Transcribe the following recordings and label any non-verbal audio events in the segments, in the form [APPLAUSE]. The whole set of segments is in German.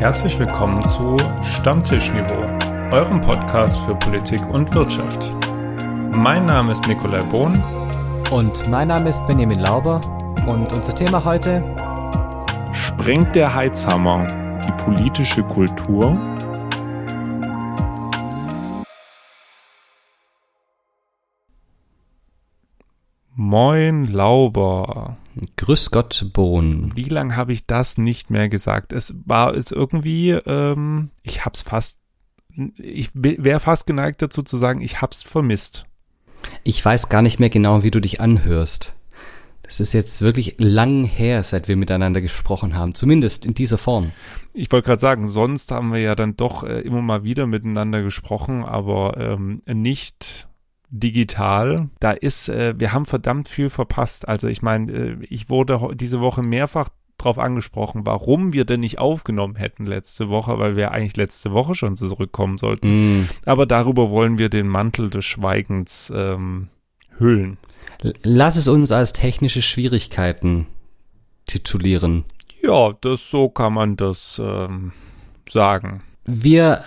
Herzlich willkommen zu Stammtischniveau, eurem Podcast für Politik und Wirtschaft. Mein Name ist Nikolai Bohn. Und mein Name ist Benjamin Lauber. Und unser Thema heute: Sprengt der Heizhammer die politische Kultur? Moin Lauber. Grüß Gott, Bohn. Wie lange habe ich das nicht mehr gesagt? Es war es irgendwie, ähm, ich hab's fast, ich wäre fast geneigt dazu zu sagen, ich hab's vermisst. Ich weiß gar nicht mehr genau, wie du dich anhörst. Das ist jetzt wirklich lang her, seit wir miteinander gesprochen haben, zumindest in dieser Form. Ich wollte gerade sagen, sonst haben wir ja dann doch äh, immer mal wieder miteinander gesprochen, aber ähm, nicht digital. Da ist, äh, wir haben verdammt viel verpasst. Also ich meine, äh, ich wurde diese Woche mehrfach darauf angesprochen, warum wir denn nicht aufgenommen hätten letzte Woche, weil wir eigentlich letzte Woche schon zurückkommen sollten. Mm. Aber darüber wollen wir den Mantel des Schweigens ähm, hüllen. Lass es uns als technische Schwierigkeiten titulieren. Ja, das so kann man das ähm, sagen. Wir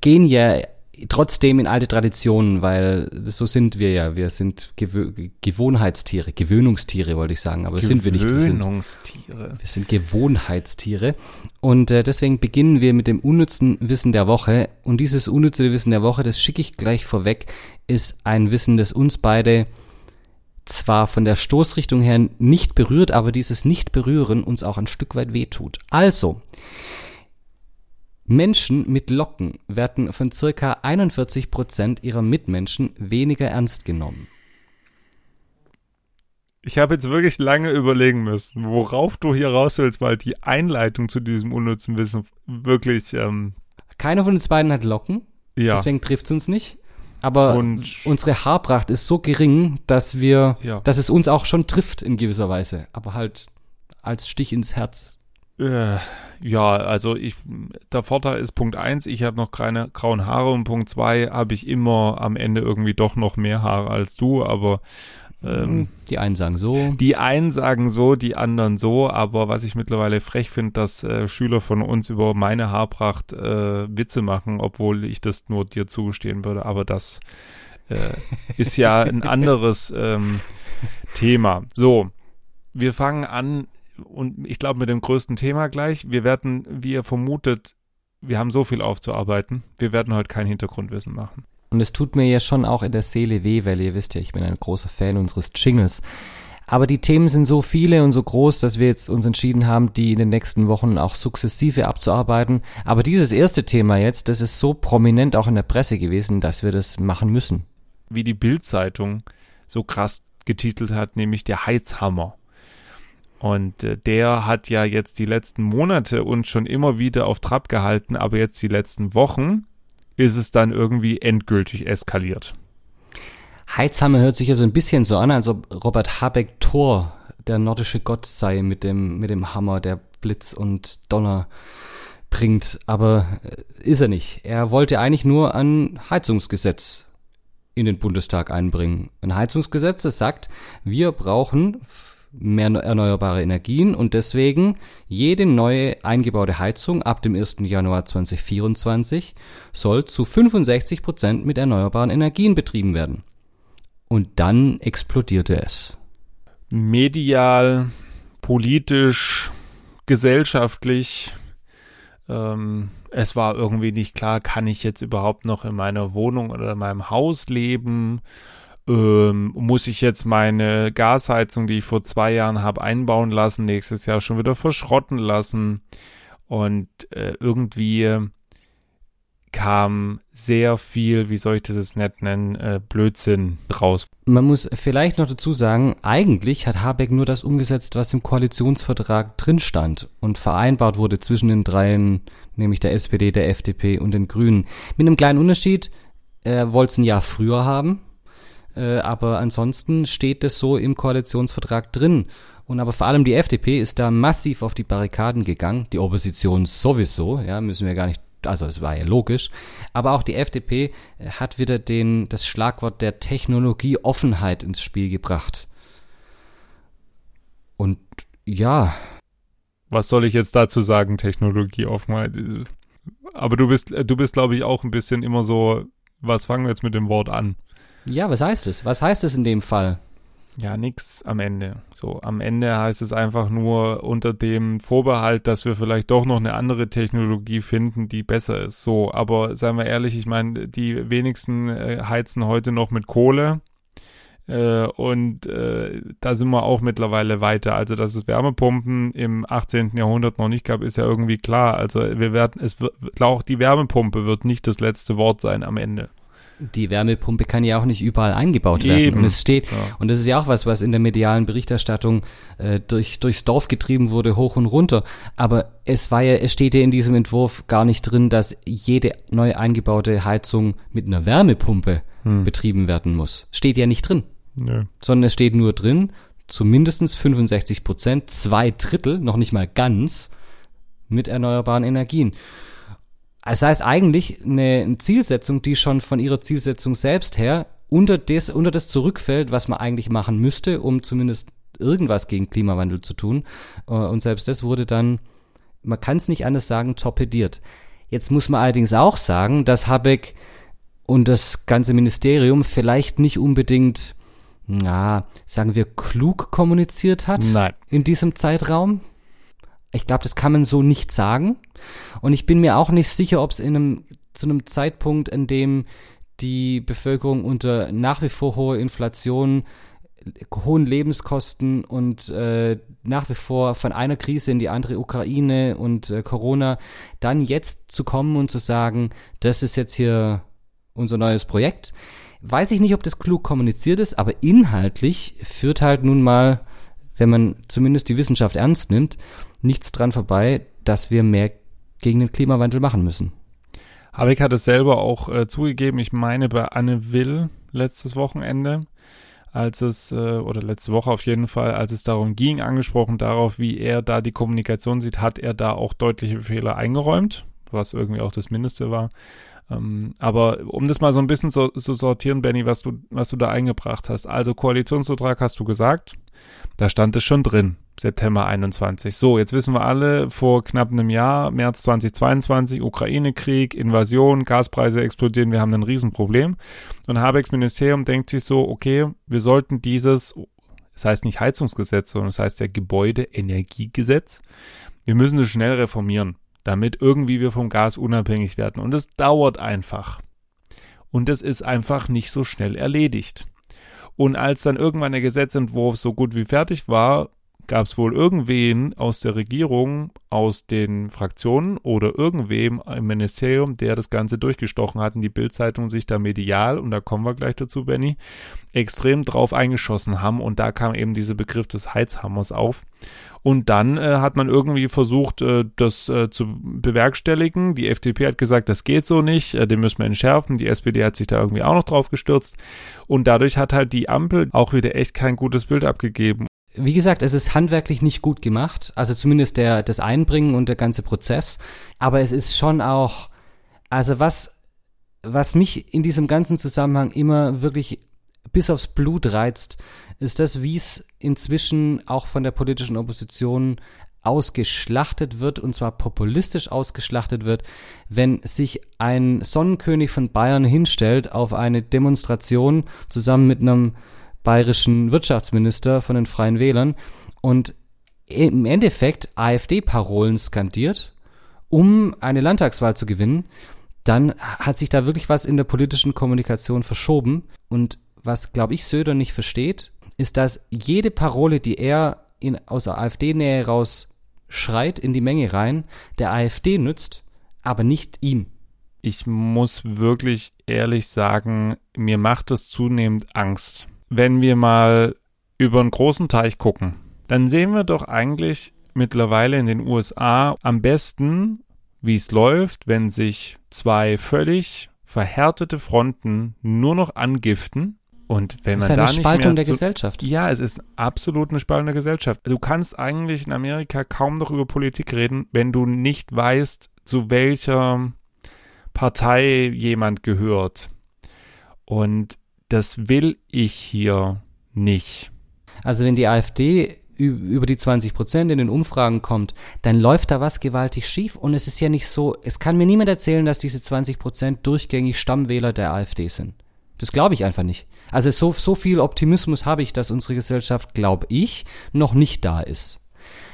gehen ja trotzdem in alte Traditionen, weil so sind wir ja. Wir sind Gewö Gewohnheitstiere, Gewöhnungstiere wollte ich sagen, aber das sind wir nicht. Gewöhnungstiere. Wir sind, Gewohnheitstiere. Und äh, deswegen beginnen wir mit dem unnützen Wissen der Woche. Und dieses unnütze Wissen der Woche, das schicke ich gleich vorweg, ist ein Wissen, das uns beide zwar von der Stoßrichtung her nicht berührt, aber dieses Nicht-Berühren uns auch ein Stück weit wehtut. Also, Menschen mit Locken werden von circa 41 Prozent ihrer Mitmenschen weniger ernst genommen. Ich habe jetzt wirklich lange überlegen müssen, worauf du hier raus willst, weil die Einleitung zu diesem unnützen Wissen wirklich. Ähm Keiner von uns beiden hat Locken. Ja. Deswegen trifft es uns nicht. Aber Und unsere Haarpracht ist so gering, dass wir, ja. dass es uns auch schon trifft in gewisser Weise. Aber halt als Stich ins Herz ja, also ich, der Vorteil ist Punkt eins, ich habe noch keine grauen Haare und Punkt zwei habe ich immer am Ende irgendwie doch noch mehr Haare als du, aber ähm, hm, die einen sagen so. Die einen sagen so, die anderen so, aber was ich mittlerweile frech finde, dass äh, Schüler von uns über meine Haarpracht äh, Witze machen, obwohl ich das nur dir zugestehen würde, aber das äh, ist ja ein anderes ähm, Thema. So, wir fangen an und ich glaube mit dem größten Thema gleich. Wir werden, wie ihr vermutet, wir haben so viel aufzuarbeiten. Wir werden heute kein Hintergrundwissen machen. Und es tut mir ja schon auch in der Seele weh, weil ihr wisst ja, ich bin ein großer Fan unseres Jingles. Aber die Themen sind so viele und so groß, dass wir jetzt uns entschieden haben, die in den nächsten Wochen auch sukzessive abzuarbeiten. Aber dieses erste Thema jetzt, das ist so prominent auch in der Presse gewesen, dass wir das machen müssen. Wie die Bild-Zeitung so krass getitelt hat, nämlich der Heizhammer. Und äh, der hat ja jetzt die letzten Monate uns schon immer wieder auf Trab gehalten, aber jetzt die letzten Wochen ist es dann irgendwie endgültig eskaliert. Heizhammer hört sich ja so ein bisschen so an, als ob Robert Habeck Thor, der nordische Gott sei mit dem, mit dem Hammer, der Blitz und Donner bringt. Aber äh, ist er nicht. Er wollte eigentlich nur ein Heizungsgesetz in den Bundestag einbringen. Ein Heizungsgesetz, das sagt, wir brauchen mehr erneuerbare Energien und deswegen jede neue eingebaute Heizung ab dem 1. Januar 2024 soll zu 65 Prozent mit erneuerbaren Energien betrieben werden. Und dann explodierte es. Medial, politisch, gesellschaftlich. Ähm, es war irgendwie nicht klar, kann ich jetzt überhaupt noch in meiner Wohnung oder in meinem Haus leben? Ähm, muss ich jetzt meine Gasheizung, die ich vor zwei Jahren habe, einbauen lassen, nächstes Jahr schon wieder verschrotten lassen. Und äh, irgendwie kam sehr viel, wie soll ich das jetzt nett nennen, äh, Blödsinn raus. Man muss vielleicht noch dazu sagen, eigentlich hat Habeck nur das umgesetzt, was im Koalitionsvertrag drin stand und vereinbart wurde zwischen den dreien, nämlich der SPD, der FDP und den Grünen. Mit einem kleinen Unterschied, er wollte es ein Jahr früher haben, äh, aber ansonsten steht es so im Koalitionsvertrag drin. Und aber vor allem die FDP ist da massiv auf die Barrikaden gegangen, die Opposition sowieso, ja, müssen wir gar nicht also es war ja logisch, aber auch die FDP äh, hat wieder den, das Schlagwort der Technologieoffenheit ins Spiel gebracht. Und ja. was soll ich jetzt dazu sagen, Technologie oftmals. Aber du bist, du bist, glaube ich, auch ein bisschen immer so, was fangen wir jetzt mit dem Wort an? Ja, was heißt es? Was heißt es in dem Fall? Ja, nix am Ende. So, am Ende heißt es einfach nur unter dem Vorbehalt, dass wir vielleicht doch noch eine andere Technologie finden, die besser ist. So, aber seien wir ehrlich, ich meine, die wenigsten äh, heizen heute noch mit Kohle. Äh, und äh, da sind wir auch mittlerweile weiter. Also, dass es Wärmepumpen im 18. Jahrhundert noch nicht gab, ist ja irgendwie klar. Also, wir werden, es wird, auch die Wärmepumpe wird nicht das letzte Wort sein am Ende die Wärmepumpe kann ja auch nicht überall eingebaut werden. Eben. Und es steht, ja. und das ist ja auch was, was in der medialen Berichterstattung äh, durch, durchs Dorf getrieben wurde, hoch und runter. Aber es war ja, es steht ja in diesem Entwurf gar nicht drin, dass jede neu eingebaute Heizung mit einer Wärmepumpe hm. betrieben werden muss. Steht ja nicht drin. Nö. Sondern es steht nur drin, zumindest 65 Prozent, zwei Drittel, noch nicht mal ganz, mit erneuerbaren Energien. Das heißt eigentlich eine, Zielsetzung, die schon von ihrer Zielsetzung selbst her unter das, unter das zurückfällt, was man eigentlich machen müsste, um zumindest irgendwas gegen Klimawandel zu tun. Äh, und selbst das wurde dann, man kann es nicht anders sagen, torpediert. Jetzt muss man allerdings auch sagen, dass Habeck und das ganze Ministerium vielleicht nicht unbedingt, na, sagen wir, klug kommuniziert hat Nein. in diesem Zeitraum. Ich glaube, das kann man so nicht sagen. Und ich bin mir auch nicht sicher, ob es in einem, zu einem Zeitpunkt, in dem die Bevölkerung unter nach wie vor hoher Inflation, hohen Lebenskosten und äh, nach wie vor von einer Krise in die andere Ukraine und äh, Corona, dann jetzt zu kommen und zu sagen, das ist jetzt hier unser neues Projekt. Weiß ich nicht, ob das klug kommuniziert ist, aber inhaltlich führt halt nun mal, wenn man zumindest die Wissenschaft ernst nimmt, nichts dran vorbei, dass wir mehr gegen den Klimawandel machen müssen. Habeck hat es selber auch äh, zugegeben, ich meine bei Anne Will letztes Wochenende, als es, äh, oder letzte Woche auf jeden Fall, als es darum ging, angesprochen darauf, wie er da die Kommunikation sieht, hat er da auch deutliche Fehler eingeräumt, was irgendwie auch das Mindeste war. Ähm, aber um das mal so ein bisschen zu so, so sortieren, Benny, was du, was du da eingebracht hast. Also Koalitionsvertrag hast du gesagt, da stand es schon drin. September 21. So, jetzt wissen wir alle, vor knapp einem Jahr, März 2022, Ukraine-Krieg, Invasion, Gaspreise explodieren, wir haben ein Riesenproblem. Und Habecks Ministerium denkt sich so, okay, wir sollten dieses, das heißt nicht Heizungsgesetz, sondern das heißt ja Gebäudeenergiegesetz, wir müssen es schnell reformieren, damit irgendwie wir vom Gas unabhängig werden. Und es dauert einfach. Und es ist einfach nicht so schnell erledigt. Und als dann irgendwann der Gesetzentwurf so gut wie fertig war, gab es wohl irgendwen aus der Regierung, aus den Fraktionen oder irgendwem im Ministerium, der das Ganze durchgestochen hat und die Bildzeitung sich da medial, und da kommen wir gleich dazu, Benny, extrem drauf eingeschossen haben und da kam eben dieser Begriff des Heizhammers auf. Und dann äh, hat man irgendwie versucht, äh, das äh, zu bewerkstelligen. Die FDP hat gesagt, das geht so nicht, äh, den müssen wir entschärfen. Die SPD hat sich da irgendwie auch noch drauf gestürzt. Und dadurch hat halt die Ampel auch wieder echt kein gutes Bild abgegeben wie gesagt, es ist handwerklich nicht gut gemacht, also zumindest der, das Einbringen und der ganze Prozess, aber es ist schon auch, also was, was mich in diesem ganzen Zusammenhang immer wirklich bis aufs Blut reizt, ist das, wie es inzwischen auch von der politischen Opposition ausgeschlachtet wird, und zwar populistisch ausgeschlachtet wird, wenn sich ein Sonnenkönig von Bayern hinstellt auf eine Demonstration zusammen mit einem bayerischen Wirtschaftsminister von den Freien Wählern und im Endeffekt AfD-Parolen skandiert, um eine Landtagswahl zu gewinnen, dann hat sich da wirklich was in der politischen Kommunikation verschoben. Und was, glaube ich, Söder nicht versteht, ist, dass jede Parole, die er in, aus der AfD-Nähe raus schreit in die Menge rein, der AfD nützt, aber nicht ihm. Ich muss wirklich ehrlich sagen, mir macht es zunehmend Angst wenn wir mal über einen großen Teich gucken, dann sehen wir doch eigentlich mittlerweile in den USA am besten, wie es läuft, wenn sich zwei völlig verhärtete Fronten nur noch angiften. Und wenn man das ist da eine nicht Spaltung mehr der Gesellschaft. Ja, es ist absolut eine Spaltung der Gesellschaft. Du kannst eigentlich in Amerika kaum noch über Politik reden, wenn du nicht weißt, zu welcher Partei jemand gehört. Und das will ich hier nicht. Also wenn die AfD über die 20 Prozent in den Umfragen kommt, dann läuft da was gewaltig schief. Und es ist ja nicht so, es kann mir niemand erzählen, dass diese 20 Prozent durchgängig Stammwähler der AfD sind. Das glaube ich einfach nicht. Also so, so viel Optimismus habe ich, dass unsere Gesellschaft, glaube ich, noch nicht da ist.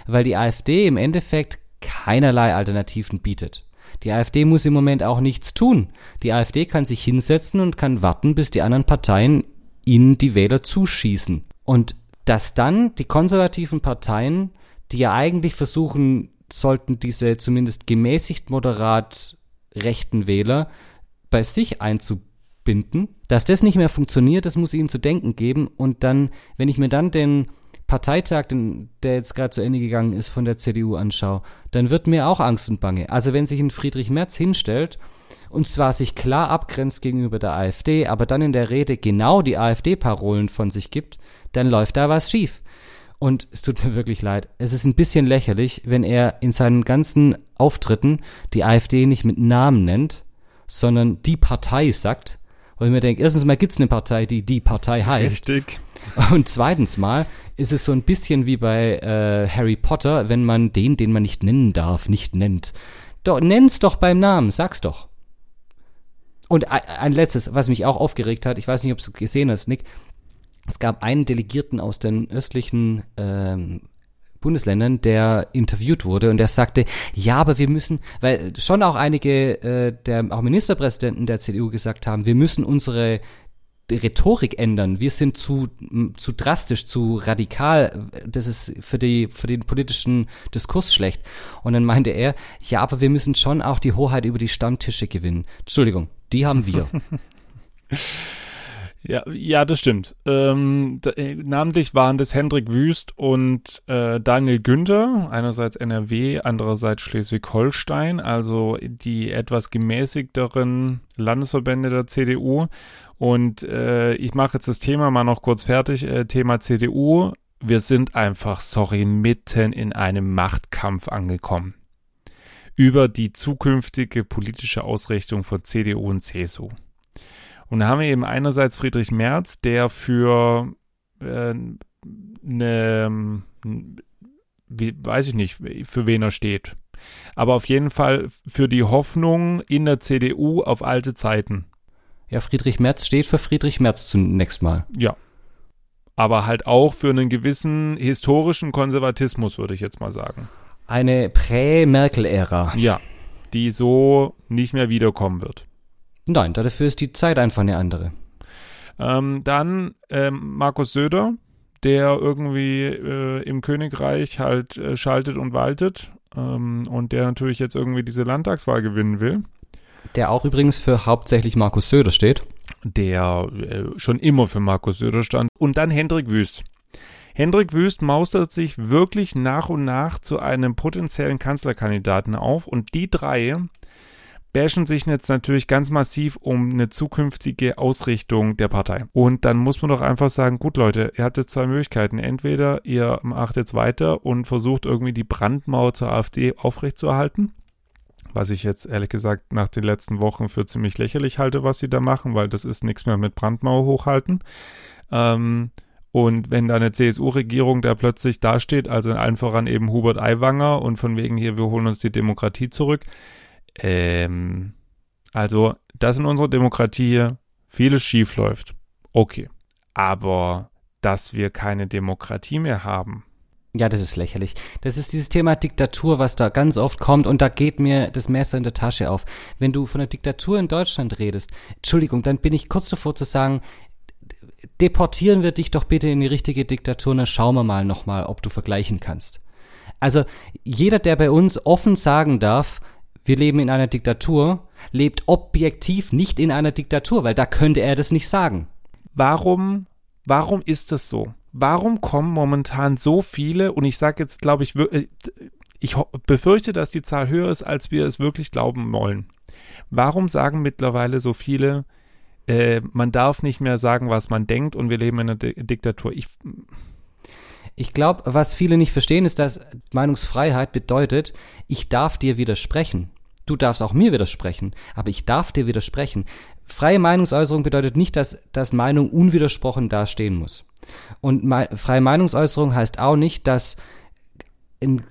Weil die AfD im Endeffekt keinerlei Alternativen bietet. Die AfD muss im Moment auch nichts tun. Die AfD kann sich hinsetzen und kann warten, bis die anderen Parteien ihnen die Wähler zuschießen. Und dass dann die konservativen Parteien, die ja eigentlich versuchen sollten, diese zumindest gemäßigt moderat rechten Wähler bei sich einzubinden, dass das nicht mehr funktioniert, das muss ihnen zu denken geben. Und dann, wenn ich mir dann den Parteitag, den, der jetzt gerade zu Ende gegangen ist, von der CDU anschaue, dann wird mir auch Angst und Bange. Also wenn sich ein Friedrich Merz hinstellt und zwar sich klar abgrenzt gegenüber der AfD, aber dann in der Rede genau die AfD-Parolen von sich gibt, dann läuft da was schief. Und es tut mir wirklich leid. Es ist ein bisschen lächerlich, wenn er in seinen ganzen Auftritten die AfD nicht mit Namen nennt, sondern die Partei sagt. Wo ich mir denke, erstens mal gibt es eine Partei, die die Partei heißt. Richtig. Und zweitens mal ist es so ein bisschen wie bei äh, Harry Potter, wenn man den, den man nicht nennen darf, nicht nennt. Doch, nenn's doch beim Namen, sag's doch. Und ein letztes, was mich auch aufgeregt hat, ich weiß nicht, ob du es gesehen hast, Nick. Es gab einen Delegierten aus den östlichen ähm, Bundesländern, der interviewt wurde und der sagte, ja, aber wir müssen, weil schon auch einige äh, der auch Ministerpräsidenten der CDU gesagt haben, wir müssen unsere Rhetorik ändern. Wir sind zu, zu drastisch, zu radikal. Das ist für, die, für den politischen Diskurs schlecht. Und dann meinte er, ja, aber wir müssen schon auch die Hoheit über die Stammtische gewinnen. Entschuldigung, die haben wir. [LAUGHS] Ja, ja, das stimmt. Ähm, da, äh, namentlich waren das Hendrik Wüst und äh, Daniel Günther, einerseits NRW, andererseits Schleswig-Holstein, also die etwas gemäßigteren Landesverbände der CDU. Und äh, ich mache jetzt das Thema mal noch kurz fertig. Äh, Thema CDU. Wir sind einfach, sorry, mitten in einem Machtkampf angekommen. Über die zukünftige politische Ausrichtung von CDU und CSU. Und da haben wir eben einerseits Friedrich Merz, der für äh, eine, wie, weiß ich nicht, für wen er steht. Aber auf jeden Fall für die Hoffnung in der CDU auf alte Zeiten. Ja, Friedrich Merz steht für Friedrich Merz zunächst mal. Ja. Aber halt auch für einen gewissen historischen Konservatismus, würde ich jetzt mal sagen. Eine Prä-Merkel-Ära. Ja, die so nicht mehr wiederkommen wird. Nein, dafür ist die Zeit einfach eine andere. Ähm, dann ähm, Markus Söder, der irgendwie äh, im Königreich halt äh, schaltet und waltet ähm, und der natürlich jetzt irgendwie diese Landtagswahl gewinnen will. Der auch übrigens für hauptsächlich Markus Söder steht. Der äh, schon immer für Markus Söder stand. Und dann Hendrik Wüst. Hendrik Wüst maustert sich wirklich nach und nach zu einem potenziellen Kanzlerkandidaten auf und die drei bashen sich jetzt natürlich ganz massiv um eine zukünftige Ausrichtung der Partei. Und dann muss man doch einfach sagen, gut Leute, ihr habt jetzt zwei Möglichkeiten. Entweder ihr macht jetzt weiter und versucht irgendwie die Brandmauer zur AfD aufrechtzuerhalten was ich jetzt ehrlich gesagt nach den letzten Wochen für ziemlich lächerlich halte, was sie da machen, weil das ist nichts mehr mit Brandmauer hochhalten. Ähm, und wenn da eine CSU-Regierung da plötzlich dasteht, also in allen voran eben Hubert Aiwanger und von wegen hier, wir holen uns die Demokratie zurück. Ähm, also, dass in unserer Demokratie vieles schief läuft. Okay. Aber dass wir keine Demokratie mehr haben, ja, das ist lächerlich. Das ist dieses Thema Diktatur, was da ganz oft kommt und da geht mir das Messer in der Tasche auf. Wenn du von der Diktatur in Deutschland redest, Entschuldigung, dann bin ich kurz davor zu sagen, deportieren wir dich doch bitte in die richtige Diktatur, dann schauen wir mal nochmal, ob du vergleichen kannst. Also jeder, der bei uns offen sagen darf, wir leben in einer Diktatur, lebt objektiv nicht in einer Diktatur, weil da könnte er das nicht sagen. Warum, warum ist das so? warum kommen momentan so viele, und ich sage jetzt, glaube ich, äh, ich befürchte, dass die Zahl höher ist, als wir es wirklich glauben wollen. Warum sagen mittlerweile so viele, äh, man darf nicht mehr sagen, was man denkt und wir leben in einer D Diktatur? Ich, ich glaube, was viele nicht verstehen, ist, dass Meinungsfreiheit bedeutet, ich darf dir widersprechen. Du darfst auch mir widersprechen, aber ich darf dir widersprechen. freie Meinungsäußerung bedeutet nicht, dass, dass Meinung unwidersprochen dastehen muss. Und me freie Meinungsäußerung heißt auch nicht, dass in,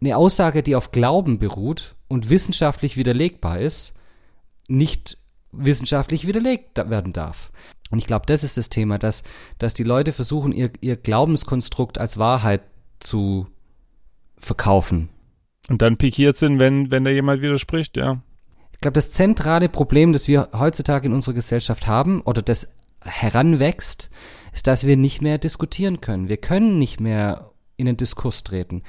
eine Aussage, die auf Glauben beruht und wissenschaftlich widerlegbar ist, nicht wissenschaftlich widerlegt werden darf. Und ich glaube, das ist das Thema, dass, dass die Leute versuchen, ihr, ihr Glaubenskonstrukt als Wahrheit zu verkaufen. Und dann pikiert sind, wenn, wenn da jemand widerspricht, ja. Ich glaube, das zentrale Problem, das wir heutzutage in unserer Gesellschaft haben oder das heranwächst, ist, dass wir nicht mehr diskutieren können. Wir können nicht mehr in den Diskurs treten,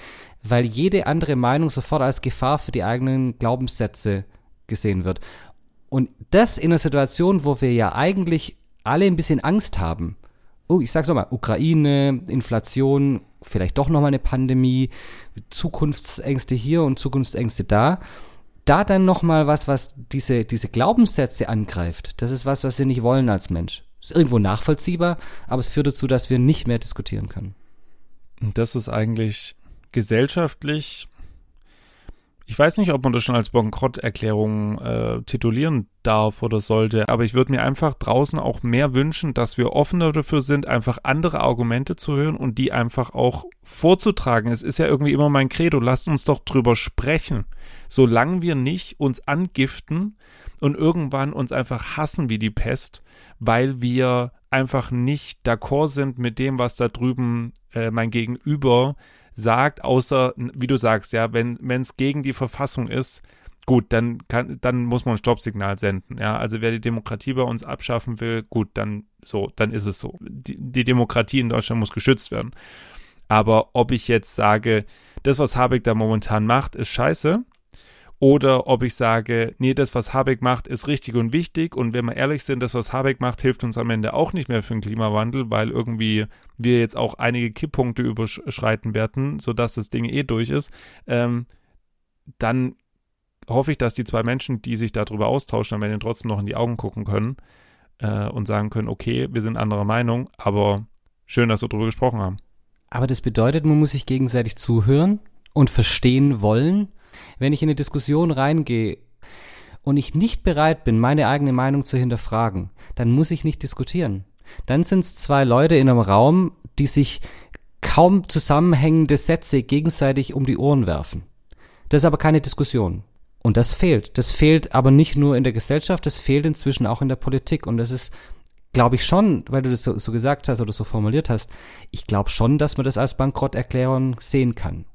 weil jede andere Meinung sofort als Gefahr für die eigenen Glaubenssätze gesehen wird. Und das in einer Situation, wo wir ja eigentlich alle ein bisschen Angst haben. Oh, ich sag's nochmal, Ukraine, Inflation, vielleicht doch nochmal eine Pandemie, Zukunftsängste hier und Zukunftsängste da. Da dann nochmal was, was diese, diese Glaubenssätze angreift, das ist was, was wir nicht wollen als Mensch. Ist irgendwo nachvollziehbar, aber es führt dazu, dass wir nicht mehr diskutieren können. Und das ist eigentlich gesellschaftlich ich weiß nicht, ob man das schon als Bankrotterklärung äh, titulieren darf oder sollte, aber ich würde mir einfach draußen auch mehr wünschen, dass wir offener dafür sind, einfach andere Argumente zu hören und die einfach auch vorzutragen. Es ist ja irgendwie immer mein Credo, lasst uns doch drüber sprechen. Solange wir nicht uns angiften und irgendwann uns einfach hassen wie die Pest, weil wir einfach nicht d'accord sind mit dem, was da drüben äh, mein Gegenüber sagt, außer, wie du sagst, ja, wenn es gegen die Verfassung ist, gut, dann kann, dann muss man ein Stoppsignal senden. Ja, also wer die Demokratie bei uns abschaffen will, gut, dann so, dann ist es so. Die, die Demokratie in Deutschland muss geschützt werden. Aber ob ich jetzt sage, das, was Habeck da momentan macht, ist scheiße, oder ob ich sage, nee, das, was Habeck macht, ist richtig und wichtig. Und wenn wir ehrlich sind, das, was Habeck macht, hilft uns am Ende auch nicht mehr für den Klimawandel, weil irgendwie wir jetzt auch einige Kipppunkte überschreiten werden, sodass das Ding eh durch ist, ähm, dann hoffe ich, dass die zwei Menschen, die sich darüber austauschen, am Ende trotzdem noch in die Augen gucken können äh, und sagen können, okay, wir sind anderer Meinung, aber schön, dass wir darüber gesprochen haben. Aber das bedeutet, man muss sich gegenseitig zuhören und verstehen wollen wenn ich in eine Diskussion reingehe und ich nicht bereit bin, meine eigene Meinung zu hinterfragen, dann muss ich nicht diskutieren. Dann sind es zwei Leute in einem Raum, die sich kaum zusammenhängende Sätze gegenseitig um die Ohren werfen. Das ist aber keine Diskussion. Und das fehlt. Das fehlt aber nicht nur in der Gesellschaft, das fehlt inzwischen auch in der Politik. Und das ist, glaube ich schon, weil du das so, so gesagt hast oder so formuliert hast, ich glaube schon, dass man das als Bankrotterklärung sehen kann.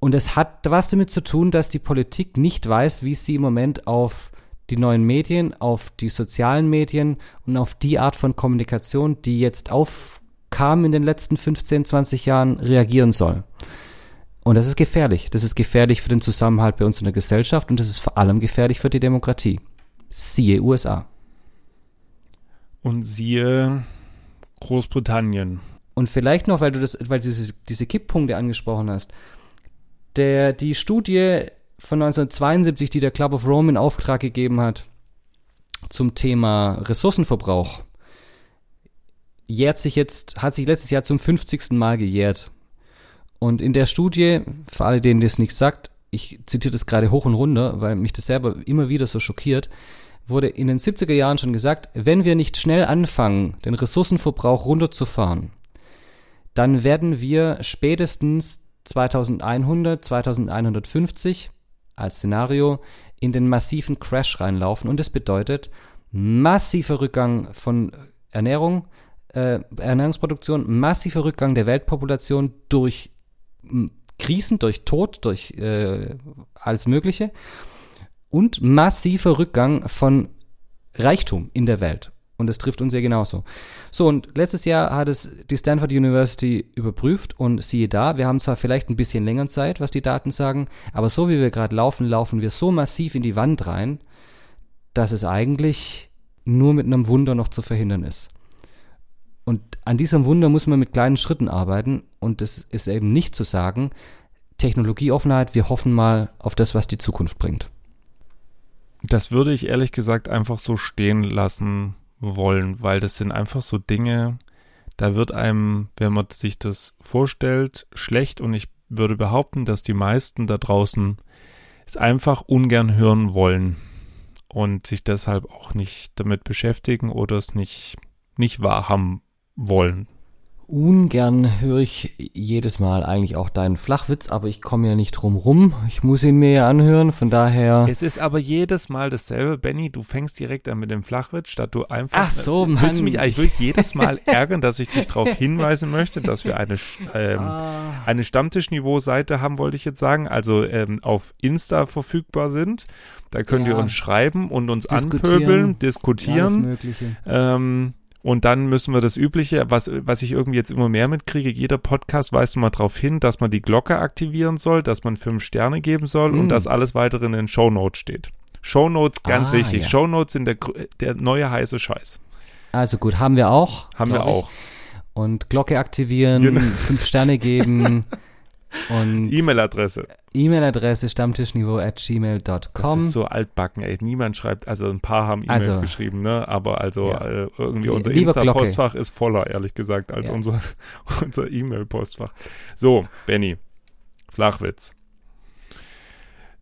Und es hat was damit zu tun, dass die Politik nicht weiß, wie sie im Moment auf die neuen Medien, auf die sozialen Medien und auf die Art von Kommunikation, die jetzt aufkam in den letzten 15, 20 Jahren, reagieren soll. Und das ist gefährlich. Das ist gefährlich für den Zusammenhalt bei uns in der Gesellschaft und das ist vor allem gefährlich für die Demokratie. Siehe USA. Und siehe Großbritannien. Und vielleicht noch, weil du das, weil du diese, diese Kipppunkte angesprochen hast der, die Studie von 1972, die der Club of Rome in Auftrag gegeben hat, zum Thema Ressourcenverbrauch, jährt sich jetzt, hat sich letztes Jahr zum 50. Mal gejährt. Und in der Studie, für alle, denen das nicht sagt, ich zitiere das gerade hoch und runter, weil mich das selber immer wieder so schockiert, wurde in den 70er Jahren schon gesagt, wenn wir nicht schnell anfangen, den Ressourcenverbrauch runterzufahren, dann werden wir spätestens 2100, 2150 als Szenario in den massiven Crash reinlaufen. Und das bedeutet massiver Rückgang von Ernährung, äh, Ernährungsproduktion, massiver Rückgang der Weltpopulation durch Krisen, durch Tod, durch äh, alles Mögliche und massiver Rückgang von Reichtum in der Welt. Und das trifft uns ja genauso. So, und letztes Jahr hat es die Stanford University überprüft und siehe da, wir haben zwar vielleicht ein bisschen länger Zeit, was die Daten sagen, aber so wie wir gerade laufen, laufen wir so massiv in die Wand rein, dass es eigentlich nur mit einem Wunder noch zu verhindern ist. Und an diesem Wunder muss man mit kleinen Schritten arbeiten und es ist eben nicht zu sagen, Technologieoffenheit, wir hoffen mal auf das, was die Zukunft bringt. Das würde ich ehrlich gesagt einfach so stehen lassen wollen, weil das sind einfach so Dinge, da wird einem, wenn man sich das vorstellt, schlecht und ich würde behaupten, dass die meisten da draußen es einfach ungern hören wollen. und sich deshalb auch nicht damit beschäftigen oder es nicht, nicht wahrhaben wollen. Ungern höre ich jedes Mal eigentlich auch deinen Flachwitz, aber ich komme ja nicht drum rum. Ich muss ihn mir ja anhören, von daher. Es ist aber jedes Mal dasselbe. Benny, du fängst direkt an mit dem Flachwitz, statt du einfach. Ach so, Mann. Willst du mich eigentlich wirklich jedes Mal [LAUGHS] ärgern, dass ich dich darauf hinweisen möchte, dass wir eine, [LAUGHS] ähm, Ah. eine Stammtischniveau-Seite haben, wollte ich jetzt sagen, also ähm, auf Insta verfügbar sind. Da könnt ihr Ja. uns schreiben und uns Diskutieren. anpöbeln, Alles diskutieren. Mögliche. Ähm, und dann müssen wir das Übliche, was, was ich irgendwie jetzt immer mehr mitkriege, jeder Podcast weist mal darauf hin, dass man die Glocke aktivieren soll, dass man fünf Sterne geben soll und Mm. dass alles weitere in den Shownotes steht. Shownotes, ganz Ah, wichtig. ja. Shownotes sind der, der neue heiße Scheiß. Also gut, haben wir auch. Haben wir ich. auch. Und Glocke aktivieren, Genau. fünf Sterne geben und [LAUGHS] E-Mail-Adresse. E-Mail-Adresse stammtischniveau at Das gmail.com. ist so altbacken, ey. Niemand schreibt, also ein paar haben E-Mails Also, geschrieben, ne? Aber also ja. äh, irgendwie unser. Insta-Postfach ist voller, ehrlich gesagt, als Ja. unser, [LAUGHS] unser E-Mail-Postfach. So, Benny. Flachwitz.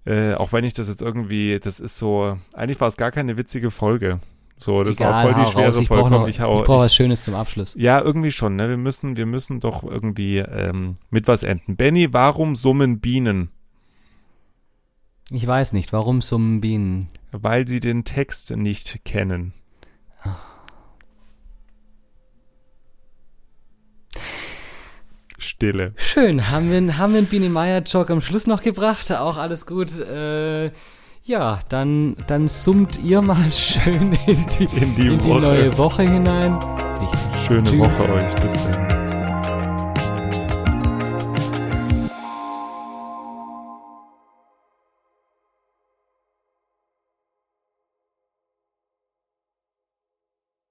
Äh, auch wenn ich das jetzt irgendwie, das ist so, eigentlich war es gar keine witzige Folge. So, das war voll die schwere. Ich brauche Komm, noch- ich ich brauche was Schönes zum Abschluss. ja, irgendwie schon, ne? Wir müssen, wir müssen doch irgendwie ähm, mit was enden. Benny, warum summen Bienen? Ich weiß nicht, warum summen Bienen? Weil sie den Text nicht kennen. Stille. Schön, haben wir, haben wir einen Biene Meier-Joke am Schluss noch gebracht? Auch alles gut. Äh, ja, dann, dann summt ihr mal [LAUGHS] schön in die, In die in die Woche. neue Woche hinein. Richtig. Schöne Tschüss. Woche euch. Bis dann.